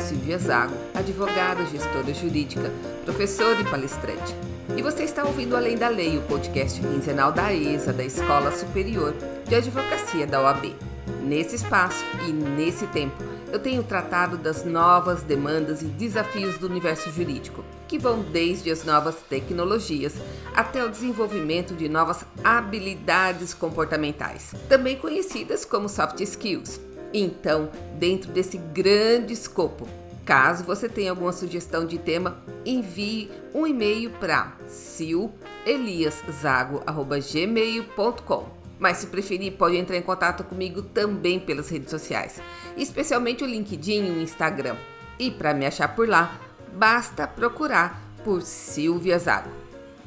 Silvia Zago, advogada, gestora jurídica, professora e palestrante. E você está ouvindo Além da Lei, o podcast quinzenal da ESA, da Escola Superior de Advocacia da OAB. Nesse espaço e nesse tempo, eu tenho tratado das novas demandas e desafios do universo jurídico, que vão desde as novas tecnologias até o desenvolvimento de novas habilidades comportamentais, também conhecidas como soft skills. Então, dentro desse grande escopo, caso você tenha alguma sugestão de tema, envie um e-mail para sileliaszago.gmail.com mas se preferir, pode entrar em contato comigo também pelas redes sociais, especialmente o LinkedIn e o Instagram. E para me achar por lá, basta procurar por Silvia Zago.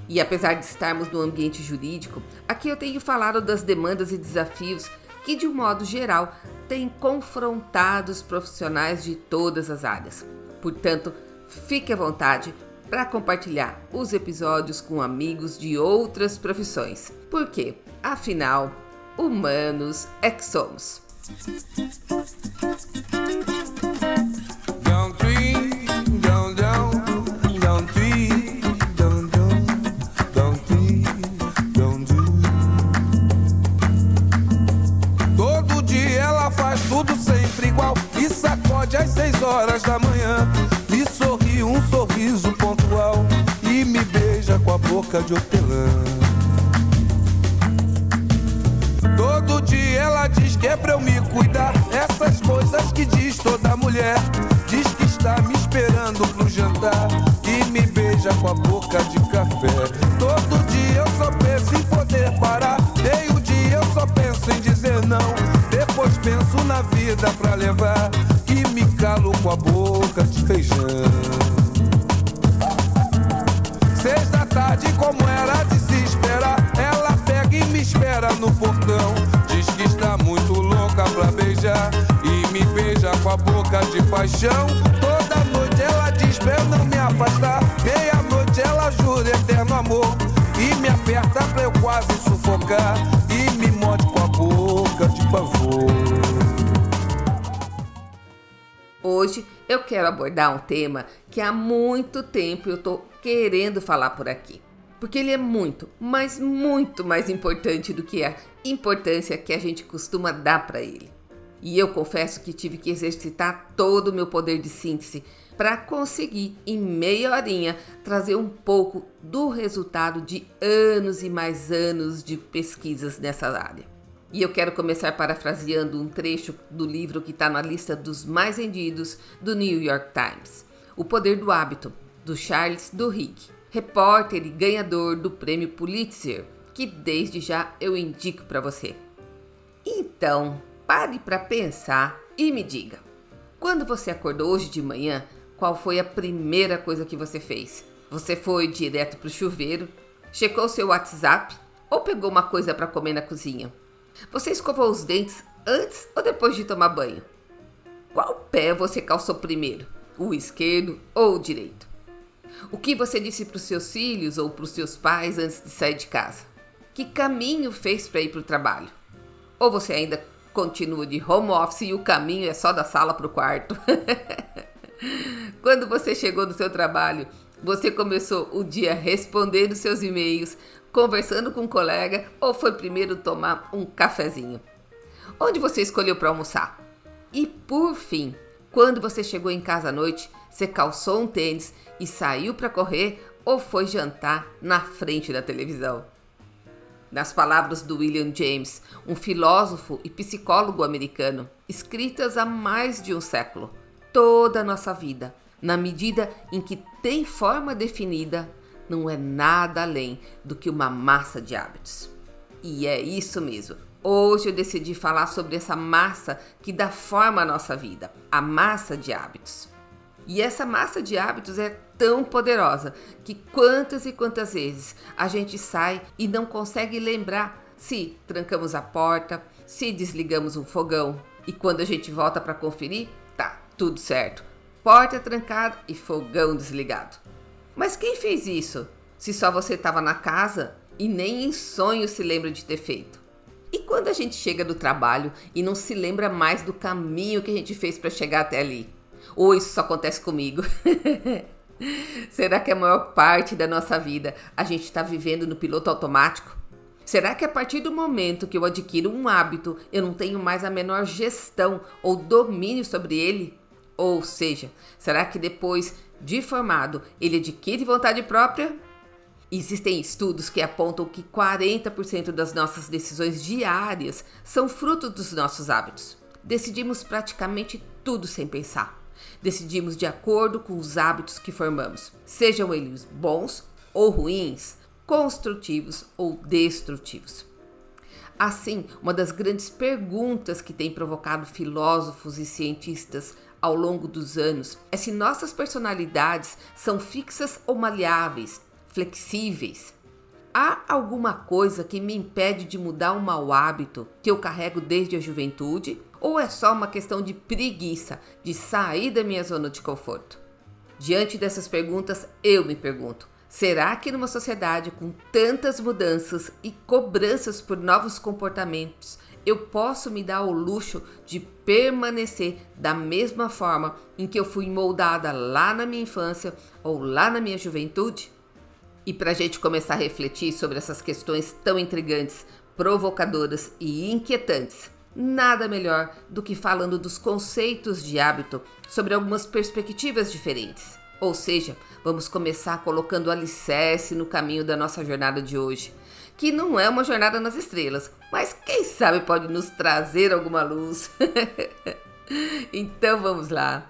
E apesar de estarmos no ambiente jurídico, aqui eu tenho falado das demandas e desafios que, de um modo geral, têm confrontado os profissionais de todas as áreas. Portanto, fique à vontade para compartilhar os episódios com amigos de outras profissões. Por quê? Afinal, humanos é que somos. Horas da manhã. Me sorri um sorriso pontual e me beija com a boca de hortelã. Todo dia ela diz que é pra eu me cuidar. Essas coisas que diz toda mulher. Diz que está me esperando pro jantar. E me beija com a boca de café. Todo dia eu só penso em poder parar. Meio dia eu só penso em dizer não. Depois penso na vida pra levar. Com a boca de feijão. Seis da tarde, como era de se esperar, ela pega e me espera no portão. Diz que está muito louca pra beijar e me beija com a boca de paixão. Toda noite ela diz pra eu não me afastar. Meia-noite ela jura eterno amor e me aperta pra eu quase sufocar Hoje eu quero abordar um tema que há muito tempo eu tô querendo falar por aqui. Porque ele é muito, mas muito mais importante do que a importância que a gente costuma dar para ele. E eu confesso que tive que exercitar todo o meu poder de síntese para conseguir, em meia horinha, trazer um pouco do resultado de anos e mais anos de pesquisas nessa área. E eu quero começar parafraseando um trecho do livro que está na lista dos mais vendidos do New York Times: O Poder do Hábito, do Charles Duhigg, repórter e ganhador do prêmio Pulitzer, que desde já eu indico para você. Então, pare para pensar e me diga: quando você acordou hoje de manhã, qual foi a primeira coisa que você fez? Você foi direto para o chuveiro, checou seu WhatsApp ou pegou uma coisa para comer na cozinha? Você escovou os dentes antes ou depois de tomar banho? Qual pé você calçou primeiro? O esquerdo ou o direito? O que você disse para os seus filhos ou para os seus pais antes de sair de casa? Que caminho fez para ir para o trabalho? Ou você ainda continua de home office e o caminho é só da sala para o quarto? Quando você chegou no seu trabalho, você começou o dia respondendo seus e-mails, conversando com um colega ou foi primeiro tomar um cafezinho? Onde você escolheu para almoçar? E por fim, quando você chegou em casa à noite, você calçou um tênis e saiu para correr ou foi jantar na frente da televisão? Nas palavras do William James, um filósofo e psicólogo americano, escritas há mais de um século, toda a nossa vida, na medida em que tem forma definida, não é nada além do que uma massa de hábitos. E é isso mesmo. Hoje eu decidi falar sobre essa massa que dá forma à nossa vida, a massa de hábitos. E essa massa de hábitos é tão poderosa que quantas e quantas vezes a gente sai e não consegue lembrar se trancamos a porta, se desligamos um fogão e quando a gente volta para conferir, tá tudo certo. Porta trancada e fogão desligado. Mas quem fez isso? Se só você estava na casa e nem em sonho se lembra de ter feito. E quando a gente chega do trabalho e não se lembra mais do caminho que a gente fez para chegar até ali? Ou isso só acontece comigo? Será que a maior parte da nossa vida a gente está vivendo no piloto automático? Será que a partir do momento que eu adquiro um hábito, eu não tenho mais a menor gestão ou domínio sobre ele? Ou seja, será que depois de formado ele adquire vontade própria? Existem estudos que apontam que 40% das nossas decisões diárias são fruto dos nossos hábitos. Decidimos praticamente tudo sem pensar. Decidimos de acordo com os hábitos que formamos, sejam eles bons ou ruins, construtivos ou destrutivos. Assim, uma das grandes perguntas que tem provocado filósofos e cientistas ao longo dos anos é se nossas personalidades são fixas ou maleáveis, flexíveis. Há alguma coisa que me impede de mudar um mau hábito que eu carrego desde a juventude? Ou é só uma questão de preguiça de sair da minha zona de conforto? Diante dessas perguntas, eu me pergunto: será que numa sociedade com tantas mudanças e cobranças por novos comportamentos, eu posso me dar o luxo de permanecer da mesma forma em que eu fui moldada lá na minha infância ou lá na minha juventude? E para a gente começar a refletir sobre essas questões tão intrigantes, provocadoras e inquietantes, nada melhor do que falando dos conceitos de hábito sobre algumas perspectivas diferentes. Ou seja, vamos começar colocando alicerce no caminho da nossa jornada de hoje, que não é uma jornada nas estrelas, mas quem sabe pode nos trazer alguma luz. então vamos lá.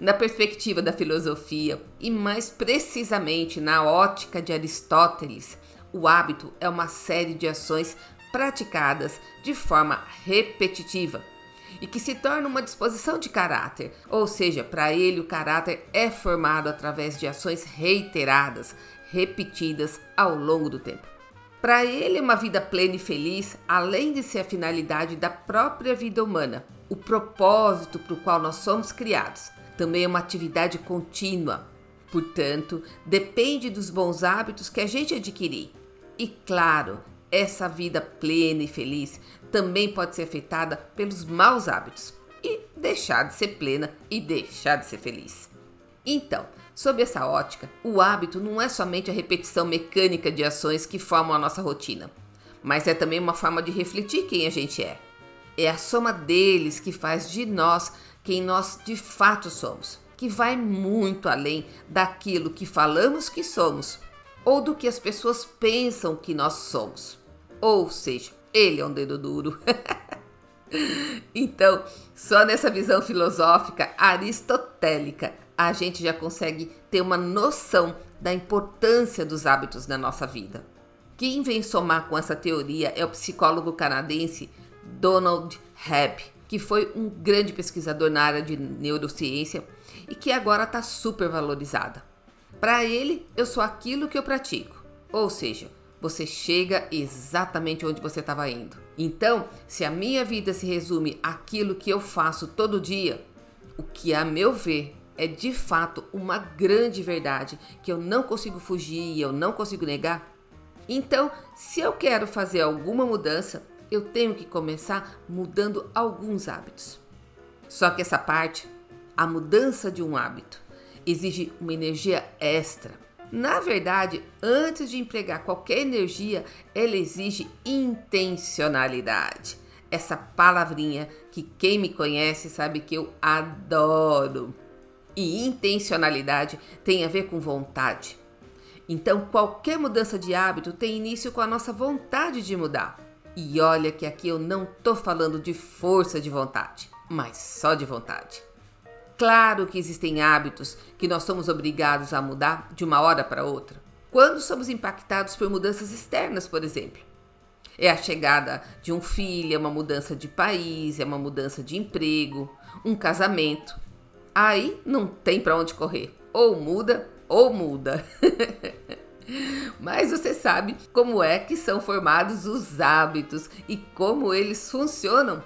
Na perspectiva da filosofia, e mais precisamente na ótica de Aristóteles, o hábito é uma série de ações praticadas de forma repetitiva e que se torna uma disposição de caráter, ou seja, para ele o caráter é formado através de ações reiteradas, repetidas ao longo do tempo. Para ele, uma vida plena e feliz, além de ser a finalidade da própria vida humana, o propósito para o qual nós somos criados, também é uma atividade contínua. Portanto, depende dos bons hábitos que a gente adquirir. E claro, essa vida plena e feliz também pode ser afetada pelos maus hábitos e deixar de ser plena e deixar de ser feliz. Então, sob essa ótica, o hábito não é somente a repetição mecânica de ações que formam a nossa rotina, mas é também uma forma de refletir quem a gente é. É a soma deles que faz de nós quem nós de fato somos, que vai muito além daquilo que falamos que somos ou do que as pessoas pensam que nós somos. Ou seja, ele é um dedo duro. então, só nessa visão filosófica aristotélica a gente já consegue ter uma noção da importância dos hábitos na nossa vida. Quem vem somar com essa teoria é o psicólogo canadense Donald Hebb que foi um grande pesquisador na área de neurociência e que agora está super valorizada. Para ele, eu sou aquilo que eu pratico, ou seja, você chega exatamente onde você estava indo. Então, se a minha vida se resume àquilo que eu faço todo dia, o que a meu ver é de fato uma grande verdade que eu não consigo fugir e eu não consigo negar. Então, se eu quero fazer alguma mudança, eu tenho que começar mudando alguns hábitos. Só que essa parte, a mudança de um hábito, exige uma energia extra. Na verdade, antes de empregar qualquer energia, ela exige intencionalidade. Essa palavrinha que quem me conhece sabe que eu adoro. E intencionalidade tem a ver com vontade. Então, qualquer mudança de hábito tem início com a nossa vontade de mudar. E olha que aqui eu não tô falando de força de vontade, mas só de vontade. Claro que existem hábitos que nós somos obrigados a mudar de uma hora para outra. Quando somos impactados por mudanças externas, por exemplo. É a chegada de um filho, é uma mudança de país, é uma mudança de emprego, um casamento. Aí não tem para onde correr. Ou muda ou muda. Mas você sabe como é que são formados os hábitos e como eles funcionam.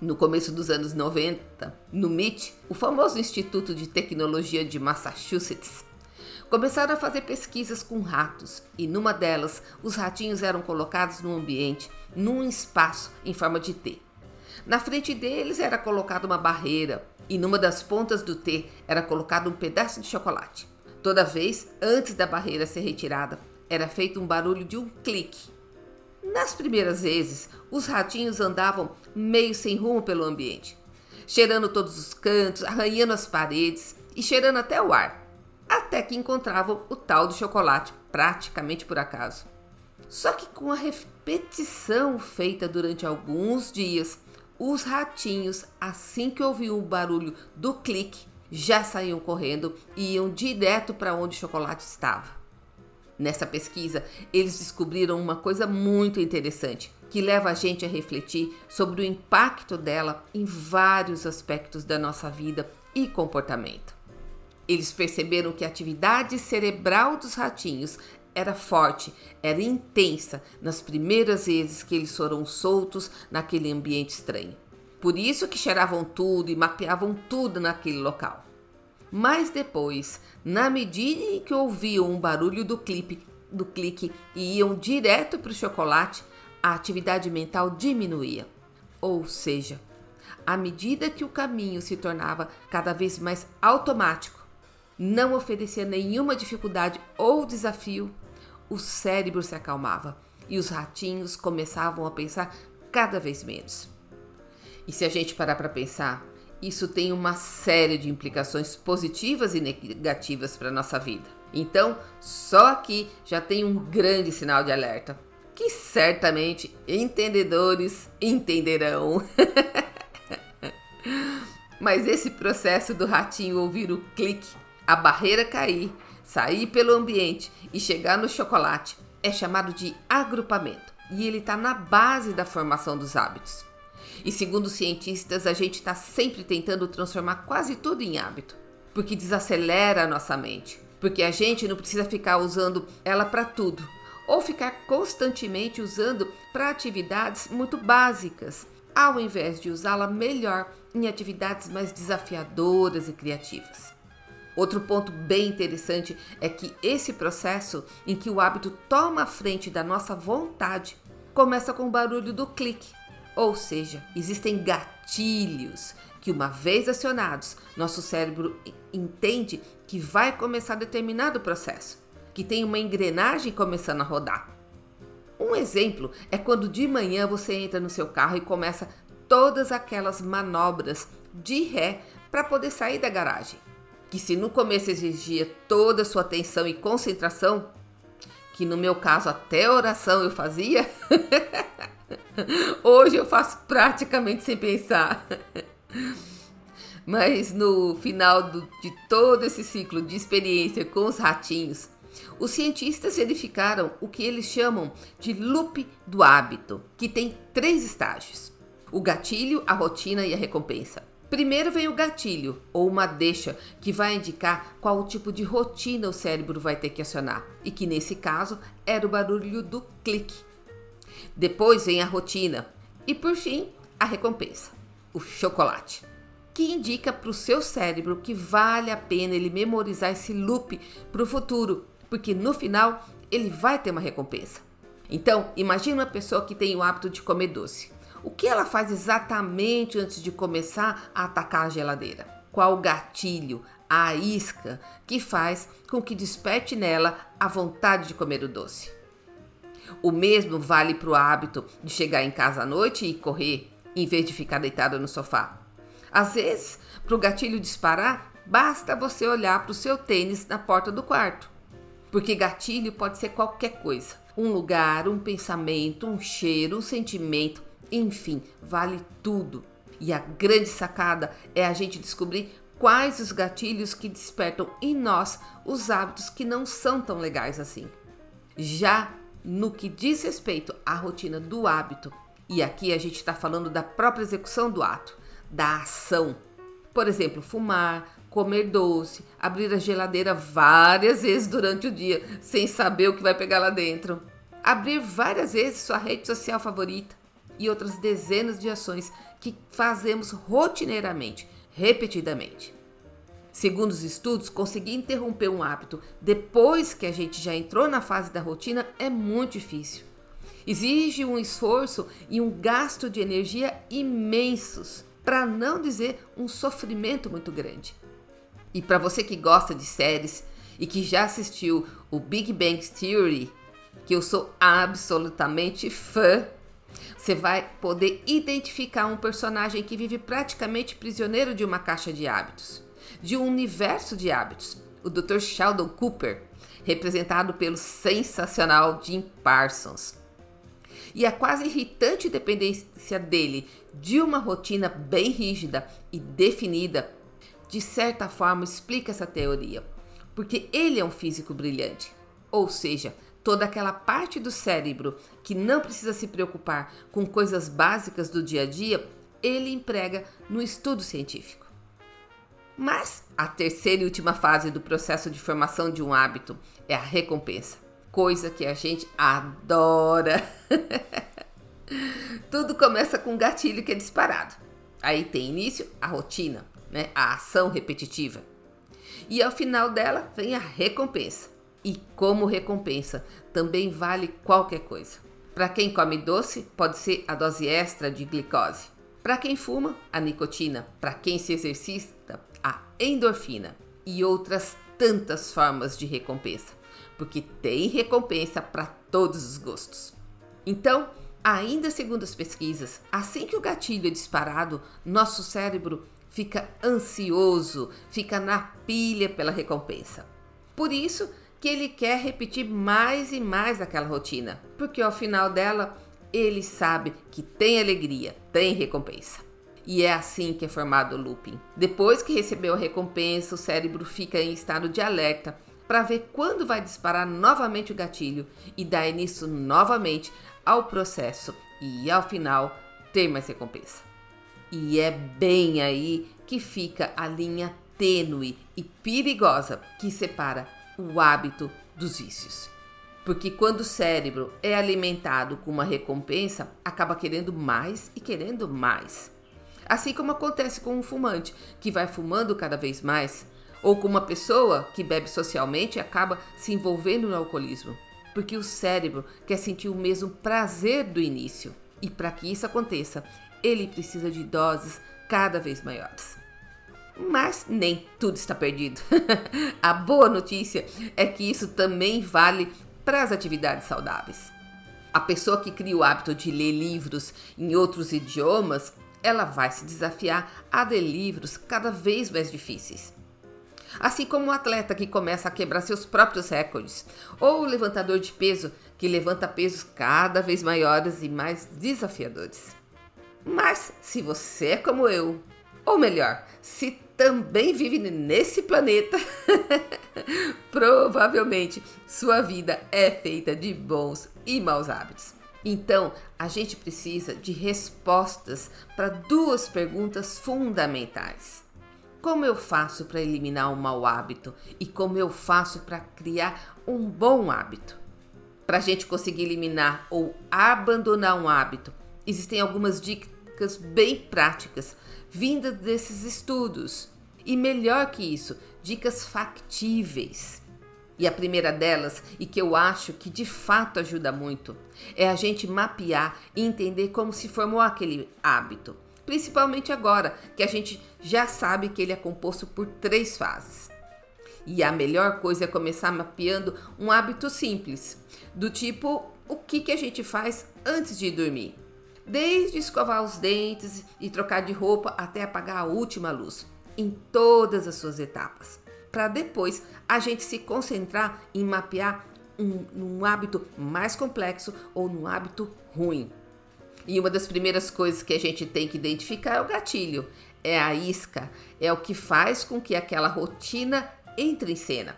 No começo dos anos 90, no MIT, o famoso Instituto de Tecnologia de Massachusetts, começaram a fazer pesquisas com ratos e numa delas os ratinhos eram colocados num ambiente, num espaço em forma de T. Na frente deles era colocada uma barreira e numa das pontas do T era colocado um pedaço de chocolate. Toda vez, antes da barreira ser retirada, era feito um barulho de um clique. Nas primeiras vezes, os ratinhos andavam meio sem rumo pelo ambiente, cheirando todos os cantos, arranhando as paredes e cheirando até o ar, até que encontravam o tal do chocolate, praticamente por acaso. Só que com a repetição feita durante alguns dias, os ratinhos, assim que ouviam o barulho do clique, já saíam correndo e iam direto para onde o chocolate estava. Nessa pesquisa, eles descobriram uma coisa muito interessante que leva a gente a refletir sobre o impacto dela em vários aspectos da nossa vida e comportamento. Eles perceberam que a atividade cerebral dos ratinhos era forte, era intensa nas primeiras vezes que eles foram soltos naquele ambiente estranho. Por isso que cheiravam tudo e mapeavam tudo naquele local. Mas depois, na medida em que ouviam um barulho do clipe, do clique e iam direto para o chocolate, a atividade mental diminuía. Ou seja, à medida que o caminho se tornava cada vez mais automático, não oferecia nenhuma dificuldade ou desafio, o cérebro se acalmava e os ratinhos começavam a pensar cada vez menos. E se a gente parar para pensar, isso tem uma série de implicações positivas e negativas para a nossa vida. Então, só aqui já tem um grande sinal de alerta, que certamente entendedores entenderão. Mas esse processo do ratinho ouvir o clique, a barreira cair, sair pelo ambiente e chegar no chocolate é chamado de agrupamento e ele está na base da formação dos hábitos. E segundo cientistas, a gente está sempre tentando transformar quase tudo em hábito, porque desacelera a nossa mente, porque a gente não precisa ficar usando ela para tudo, ou ficar constantemente usando para atividades muito básicas, ao invés de usá-la melhor em atividades mais desafiadoras e criativas. Outro ponto bem interessante é que esse processo em que o hábito toma a frente da nossa vontade começa com o barulho do clique ou seja, existem gatilhos que, uma vez acionados, nosso cérebro entende que vai começar determinado processo, que tem uma engrenagem começando a rodar. Um exemplo é quando de manhã você entra no seu carro e começa todas aquelas manobras de ré para poder sair da garagem. Que se no começo exigia toda a sua atenção e concentração, que no meu caso até oração eu fazia, Hoje eu faço praticamente sem pensar. Mas no final do, de todo esse ciclo de experiência com os ratinhos, os cientistas verificaram o que eles chamam de loop do hábito, que tem três estágios: o gatilho, a rotina e a recompensa. Primeiro vem o gatilho, ou uma deixa, que vai indicar qual tipo de rotina o cérebro vai ter que acionar, e que nesse caso era o barulho do clique. Depois vem a rotina e por fim a recompensa, o chocolate, que indica para o seu cérebro que vale a pena ele memorizar esse loop para o futuro, porque no final ele vai ter uma recompensa. Então, imagine uma pessoa que tem o hábito de comer doce. O que ela faz exatamente antes de começar a atacar a geladeira? Qual o gatilho, a isca que faz com que desperte nela a vontade de comer o doce? O mesmo vale para o hábito de chegar em casa à noite e correr, em vez de ficar deitada no sofá. Às vezes, para o gatilho disparar, basta você olhar para o seu tênis na porta do quarto. Porque gatilho pode ser qualquer coisa: um lugar, um pensamento, um cheiro, um sentimento, enfim, vale tudo. E a grande sacada é a gente descobrir quais os gatilhos que despertam em nós os hábitos que não são tão legais assim. Já no que diz respeito à rotina do hábito, e aqui a gente está falando da própria execução do ato, da ação. Por exemplo, fumar, comer doce, abrir a geladeira várias vezes durante o dia sem saber o que vai pegar lá dentro, abrir várias vezes sua rede social favorita e outras dezenas de ações que fazemos rotineiramente, repetidamente. Segundo os estudos, conseguir interromper um hábito depois que a gente já entrou na fase da rotina é muito difícil. Exige um esforço e um gasto de energia imensos, para não dizer um sofrimento muito grande. E para você que gosta de séries e que já assistiu o Big Bang Theory, que eu sou absolutamente fã, você vai poder identificar um personagem que vive praticamente prisioneiro de uma caixa de hábitos, de um universo de hábitos, o Dr. Sheldon Cooper, representado pelo sensacional Jim Parsons. E a quase irritante dependência dele de uma rotina bem rígida e definida, de certa forma explica essa teoria, porque ele é um físico brilhante, ou seja, toda aquela parte do cérebro que não precisa se preocupar com coisas básicas do dia a dia, ele emprega no estudo científico. Mas a terceira e última fase do processo de formação de um hábito é a recompensa, coisa que a gente adora. Tudo começa com um gatilho que é disparado. Aí tem início a rotina, né? a ação repetitiva. E ao final dela vem a recompensa. E como recompensa, também vale qualquer coisa. Para quem come doce, pode ser a dose extra de glicose. Para quem fuma, a nicotina. Para quem se exercita, a endorfina e outras tantas formas de recompensa, porque tem recompensa para todos os gostos. Então, ainda segundo as pesquisas, assim que o gatilho é disparado, nosso cérebro fica ansioso, fica na pilha pela recompensa. Por isso que ele quer repetir mais e mais aquela rotina, porque ao final dela ele sabe que tem alegria, tem recompensa. E é assim que é formado o looping. Depois que recebeu a recompensa, o cérebro fica em estado de alerta para ver quando vai disparar novamente o gatilho e dar início novamente ao processo e ao final ter mais recompensa. E é bem aí que fica a linha tênue e perigosa que separa o hábito dos vícios. Porque quando o cérebro é alimentado com uma recompensa, acaba querendo mais e querendo mais. Assim como acontece com um fumante que vai fumando cada vez mais, ou com uma pessoa que bebe socialmente e acaba se envolvendo no alcoolismo, porque o cérebro quer sentir o mesmo prazer do início. E para que isso aconteça, ele precisa de doses cada vez maiores. Mas nem tudo está perdido. A boa notícia é que isso também vale para as atividades saudáveis. A pessoa que cria o hábito de ler livros em outros idiomas ela vai se desafiar a ler livros cada vez mais difíceis. Assim como o atleta que começa a quebrar seus próprios recordes, ou o levantador de peso que levanta pesos cada vez maiores e mais desafiadores. Mas se você é como eu, ou melhor, se também vive nesse planeta, provavelmente sua vida é feita de bons e maus hábitos. Então, a gente precisa de respostas para duas perguntas fundamentais. Como eu faço para eliminar um mau hábito e como eu faço para criar um bom hábito? Para a gente conseguir eliminar ou abandonar um hábito, existem algumas dicas bem práticas vindas desses estudos. E melhor que isso, dicas factíveis. E a primeira delas, e que eu acho que de fato ajuda muito, é a gente mapear e entender como se formou aquele hábito. Principalmente agora que a gente já sabe que ele é composto por três fases. E a melhor coisa é começar mapeando um hábito simples, do tipo o que, que a gente faz antes de dormir. Desde escovar os dentes e trocar de roupa até apagar a última luz, em todas as suas etapas para depois a gente se concentrar em mapear um, um hábito mais complexo ou num hábito ruim. E uma das primeiras coisas que a gente tem que identificar é o gatilho, é a isca, é o que faz com que aquela rotina entre em cena.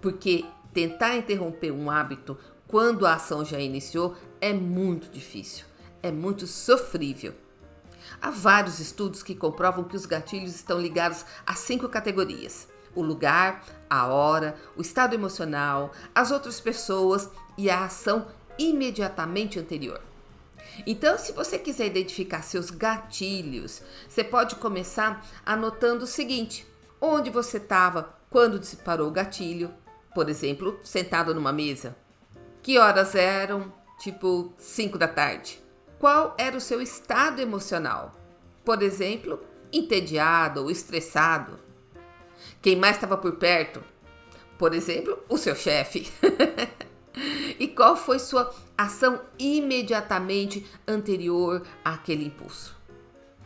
Porque tentar interromper um hábito quando a ação já iniciou é muito difícil, é muito sofrível. Há vários estudos que comprovam que os gatilhos estão ligados a cinco categorias: o lugar, a hora, o estado emocional, as outras pessoas e a ação imediatamente anterior. Então, se você quiser identificar seus gatilhos, você pode começar anotando o seguinte: onde você estava quando disparou o gatilho, por exemplo, sentado numa mesa. Que horas eram? tipo 5 da tarde? Qual era o seu estado emocional? Por exemplo, entediado ou estressado? Quem mais estava por perto? Por exemplo, o seu chefe. e qual foi sua ação imediatamente anterior àquele impulso?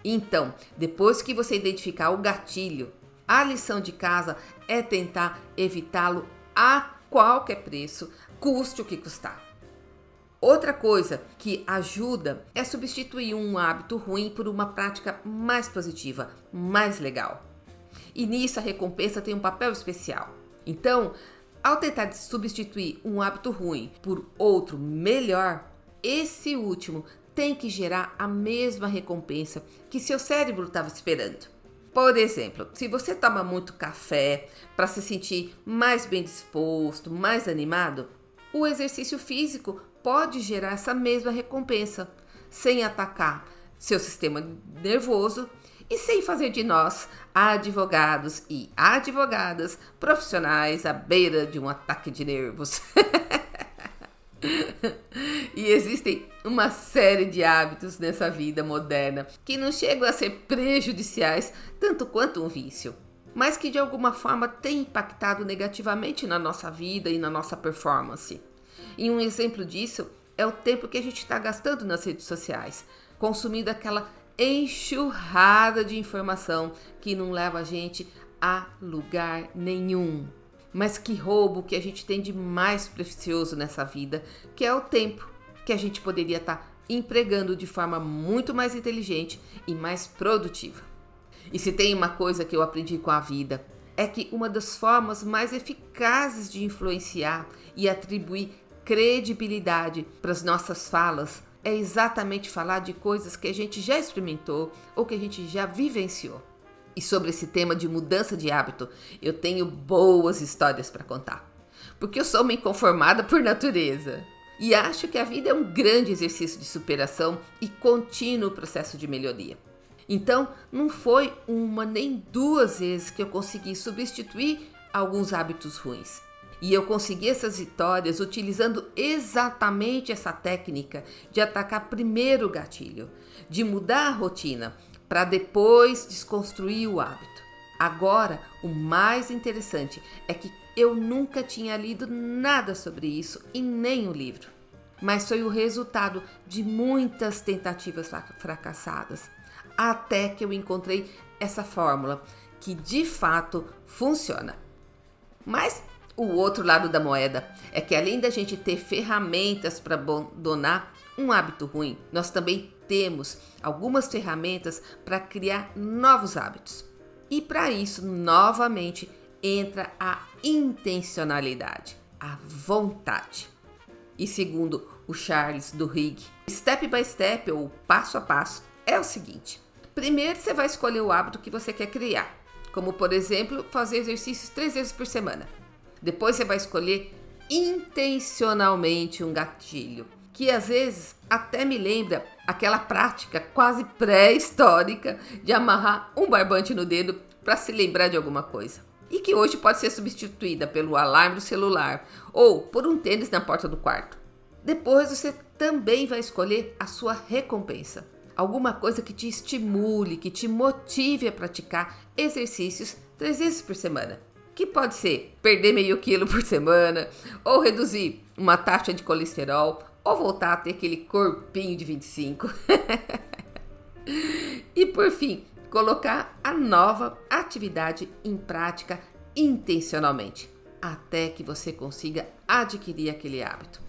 Então, depois que você identificar o gatilho, a lição de casa é tentar evitá-lo a qualquer preço, custe o que custar. Outra coisa que ajuda é substituir um hábito ruim por uma prática mais positiva, mais legal. E nisso a recompensa tem um papel especial. Então, ao tentar substituir um hábito ruim por outro melhor, esse último tem que gerar a mesma recompensa que seu cérebro estava esperando. Por exemplo, se você toma muito café para se sentir mais bem disposto, mais animado, o exercício físico pode gerar essa mesma recompensa, sem atacar seu sistema nervoso e sem fazer de nós advogados e advogadas profissionais à beira de um ataque de nervos. e existem uma série de hábitos nessa vida moderna que não chegam a ser prejudiciais tanto quanto um vício, mas que de alguma forma têm impactado negativamente na nossa vida e na nossa performance. E um exemplo disso é o tempo que a gente está gastando nas redes sociais, consumindo aquela enxurrada de informação que não leva a gente a lugar nenhum. Mas que roubo que a gente tem de mais precioso nessa vida, que é o tempo que a gente poderia estar tá empregando de forma muito mais inteligente e mais produtiva. E se tem uma coisa que eu aprendi com a vida, é que uma das formas mais eficazes de influenciar e atribuir credibilidade para as nossas falas é exatamente falar de coisas que a gente já experimentou ou que a gente já vivenciou. E sobre esse tema de mudança de hábito, eu tenho boas histórias para contar. Porque eu sou uma inconformada por natureza. E acho que a vida é um grande exercício de superação e contínuo processo de melhoria. Então, não foi uma nem duas vezes que eu consegui substituir alguns hábitos ruins. E eu consegui essas vitórias utilizando exatamente essa técnica de atacar primeiro o gatilho, de mudar a rotina, para depois desconstruir o hábito. Agora, o mais interessante é que eu nunca tinha lido nada sobre isso e nem o livro, mas foi o resultado de muitas tentativas fracassadas, até que eu encontrei essa fórmula que de fato funciona. Mas o outro lado da moeda é que além da gente ter ferramentas para abandonar um hábito ruim, nós também temos algumas ferramentas para criar novos hábitos. E para isso, novamente, entra a intencionalidade, a vontade. E segundo o Charles Duhigg, step by step ou passo a passo é o seguinte: primeiro você vai escolher o hábito que você quer criar, como por exemplo fazer exercícios três vezes por semana. Depois você vai escolher intencionalmente um gatilho, que às vezes até me lembra aquela prática quase pré-histórica de amarrar um barbante no dedo para se lembrar de alguma coisa. E que hoje pode ser substituída pelo alarme do celular ou por um tênis na porta do quarto. Depois você também vai escolher a sua recompensa. Alguma coisa que te estimule, que te motive a praticar exercícios três vezes por semana que pode ser perder meio quilo por semana, ou reduzir uma taxa de colesterol, ou voltar a ter aquele corpinho de 25. e por fim, colocar a nova atividade em prática intencionalmente, até que você consiga adquirir aquele hábito.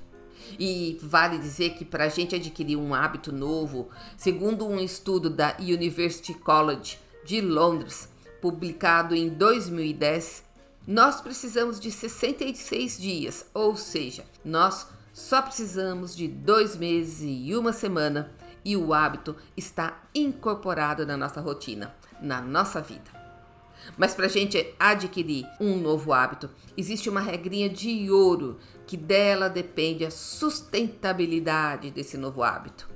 E vale dizer que para a gente adquirir um hábito novo, segundo um estudo da University College de Londres, publicado em 2010, nós precisamos de 66 dias, ou seja, nós só precisamos de dois meses e uma semana e o hábito está incorporado na nossa rotina, na nossa vida. Mas para a gente adquirir um novo hábito, existe uma regrinha de ouro que dela depende a sustentabilidade desse novo hábito.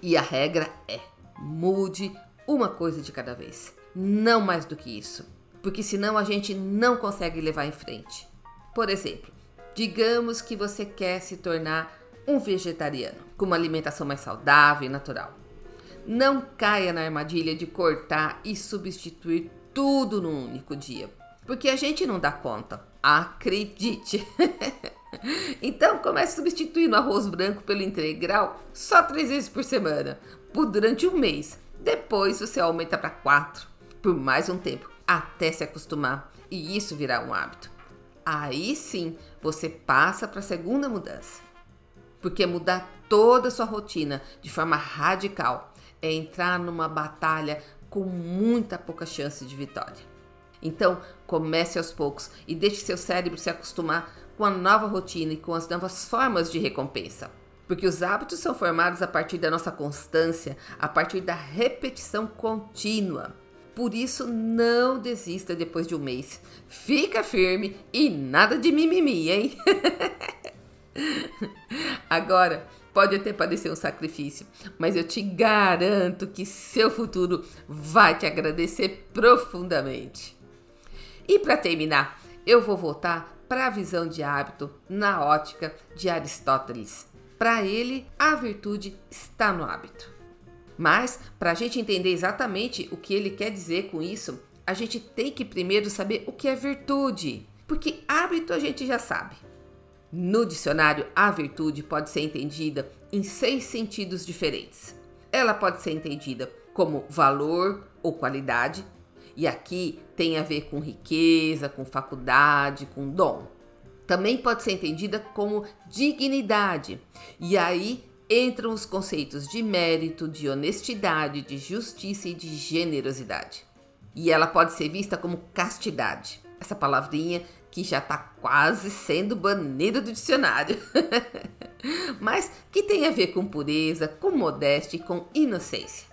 E a regra é: mude uma coisa de cada vez, não mais do que isso porque senão a gente não consegue levar em frente. Por exemplo, digamos que você quer se tornar um vegetariano, com uma alimentação mais saudável e natural. Não caia na armadilha de cortar e substituir tudo num único dia, porque a gente não dá conta. Acredite! então comece substituindo arroz branco pelo integral só três vezes por semana, por durante um mês. Depois você aumenta para quatro, por mais um tempo, até se acostumar e isso virar um hábito. Aí sim você passa para a segunda mudança. Porque mudar toda a sua rotina de forma radical é entrar numa batalha com muita pouca chance de vitória. Então, comece aos poucos e deixe seu cérebro se acostumar com a nova rotina e com as novas formas de recompensa. Porque os hábitos são formados a partir da nossa constância, a partir da repetição contínua. Por isso, não desista depois de um mês. Fica firme e nada de mimimi, hein? Agora, pode até parecer um sacrifício, mas eu te garanto que seu futuro vai te agradecer profundamente. E para terminar, eu vou voltar para a visão de hábito na ótica de Aristóteles. Para ele, a virtude está no hábito. Mas, para a gente entender exatamente o que ele quer dizer com isso, a gente tem que primeiro saber o que é virtude. Porque hábito a gente já sabe. No dicionário, a virtude pode ser entendida em seis sentidos diferentes. Ela pode ser entendida como valor ou qualidade, e aqui tem a ver com riqueza, com faculdade, com dom. Também pode ser entendida como dignidade, e aí entram os conceitos de mérito, de honestidade, de justiça e de generosidade. E ela pode ser vista como castidade. Essa palavrinha que já está quase sendo banida do dicionário. Mas que tem a ver com pureza, com modéstia e com inocência.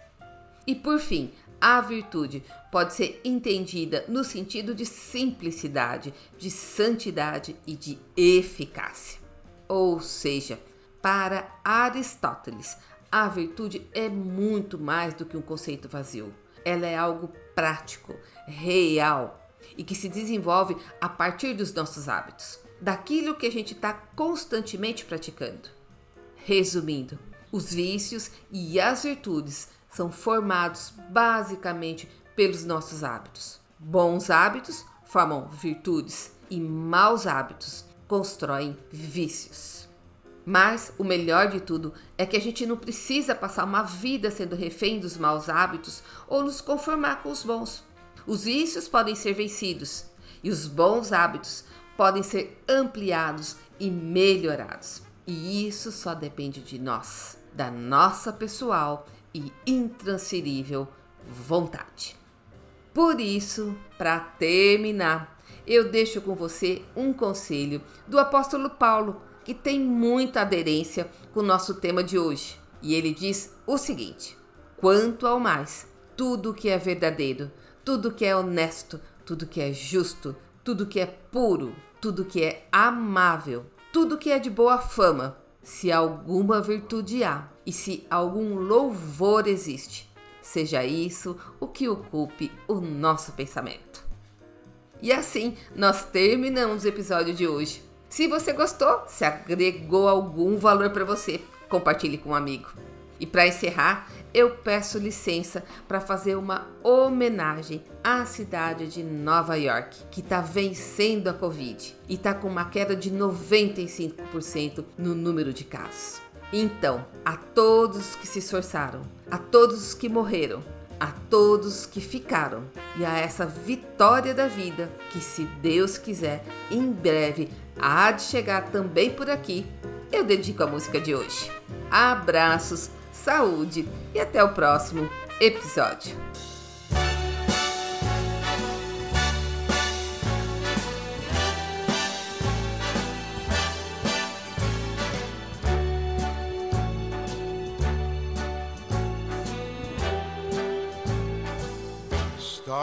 E por fim, a virtude pode ser entendida no sentido de simplicidade, de santidade e de eficácia. Ou seja, para Aristóteles, a virtude é muito mais do que um conceito vazio. Ela é algo prático, real e que se desenvolve a partir dos nossos hábitos, daquilo que a gente está constantemente praticando. Resumindo, os vícios e as virtudes são formados basicamente pelos nossos hábitos. Bons hábitos formam virtudes e maus hábitos constroem vícios. Mas o melhor de tudo é que a gente não precisa passar uma vida sendo refém dos maus hábitos ou nos conformar com os bons. Os vícios podem ser vencidos e os bons hábitos podem ser ampliados e melhorados. E isso só depende de nós, da nossa pessoal e intransferível vontade. Por isso, para terminar, eu deixo com você um conselho do apóstolo Paulo que tem muita aderência com o nosso tema de hoje. E ele diz o seguinte: quanto ao mais, tudo que é verdadeiro, tudo que é honesto, tudo que é justo, tudo que é puro, tudo que é amável, tudo que é de boa fama, se alguma virtude há e se algum louvor existe, seja isso o que ocupe o nosso pensamento. E assim nós terminamos o episódio de hoje. Se você gostou, se agregou algum valor para você, compartilhe com um amigo. E para encerrar, eu peço licença para fazer uma homenagem à cidade de Nova York, que está vencendo a Covid e está com uma queda de 95% no número de casos. Então, a todos que se esforçaram, a todos os que morreram, a todos que ficaram e a essa vitória da vida que, se Deus quiser, em breve há de chegar também por aqui, eu dedico a música de hoje. Abraços, saúde e até o próximo episódio.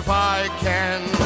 if I can.